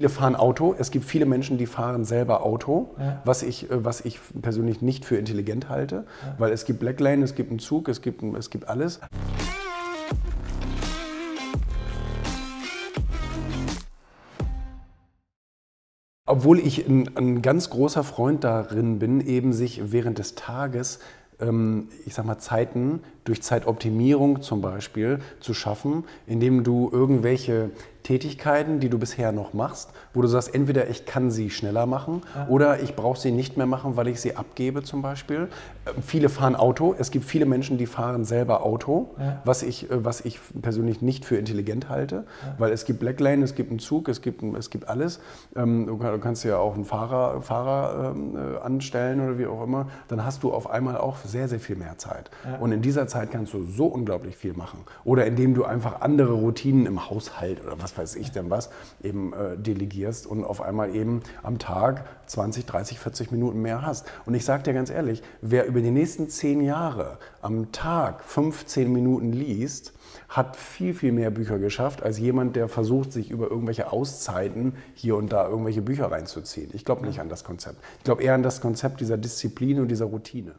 Viele fahren Auto. Es gibt viele Menschen, die fahren selber Auto, Ja. was, ich, äh, was ich persönlich nicht für intelligent halte, weil es gibt Blacklane, es gibt einen Zug, es gibt, es gibt alles. Obwohl ich ein, ein ganz großer Freund darin bin, eben sich während des Tages, ähm, ich sag mal, Zeiten durch Zeitoptimierung zum Beispiel zu schaffen, indem du irgendwelche Tätigkeiten, die du bisher noch machst, wo du sagst, entweder ich kann sie schneller machen oder ich brauche sie nicht mehr machen, weil ich sie abgebe zum Beispiel. Ähm, Viele fahren Auto. Es gibt viele Menschen, die fahren selber Auto, Ja. was, ich, äh, was ich persönlich nicht für intelligent halte, weil es gibt Blacklane, es gibt einen Zug, es gibt, es gibt alles. Ähm, Du kann- du kannst ja auch einen Fahrer, Fahrer ähm, äh, anstellen oder wie auch immer. Dann hast du auf einmal auch sehr, sehr viel mehr Zeit. Und in dieser Zeit kannst du so unglaublich viel machen. Oder indem du einfach andere Routinen im Haushalt oder was weiß ich denn was eben äh, delegierst und auf einmal eben am Tag 20, 30, 40 Minuten mehr hast. Und ich sage dir ganz ehrlich, wer über die nächsten zehn Jahre am Tag 15 Minuten liest, hat viel, viel mehr Bücher geschafft, als jemand, der versucht, sich über irgendwelche Auszeiten hier und da irgendwelche Bücher reinzuziehen. Ich glaube nicht an das Konzept. Ich glaube eher an das Konzept dieser Disziplin und dieser Routine.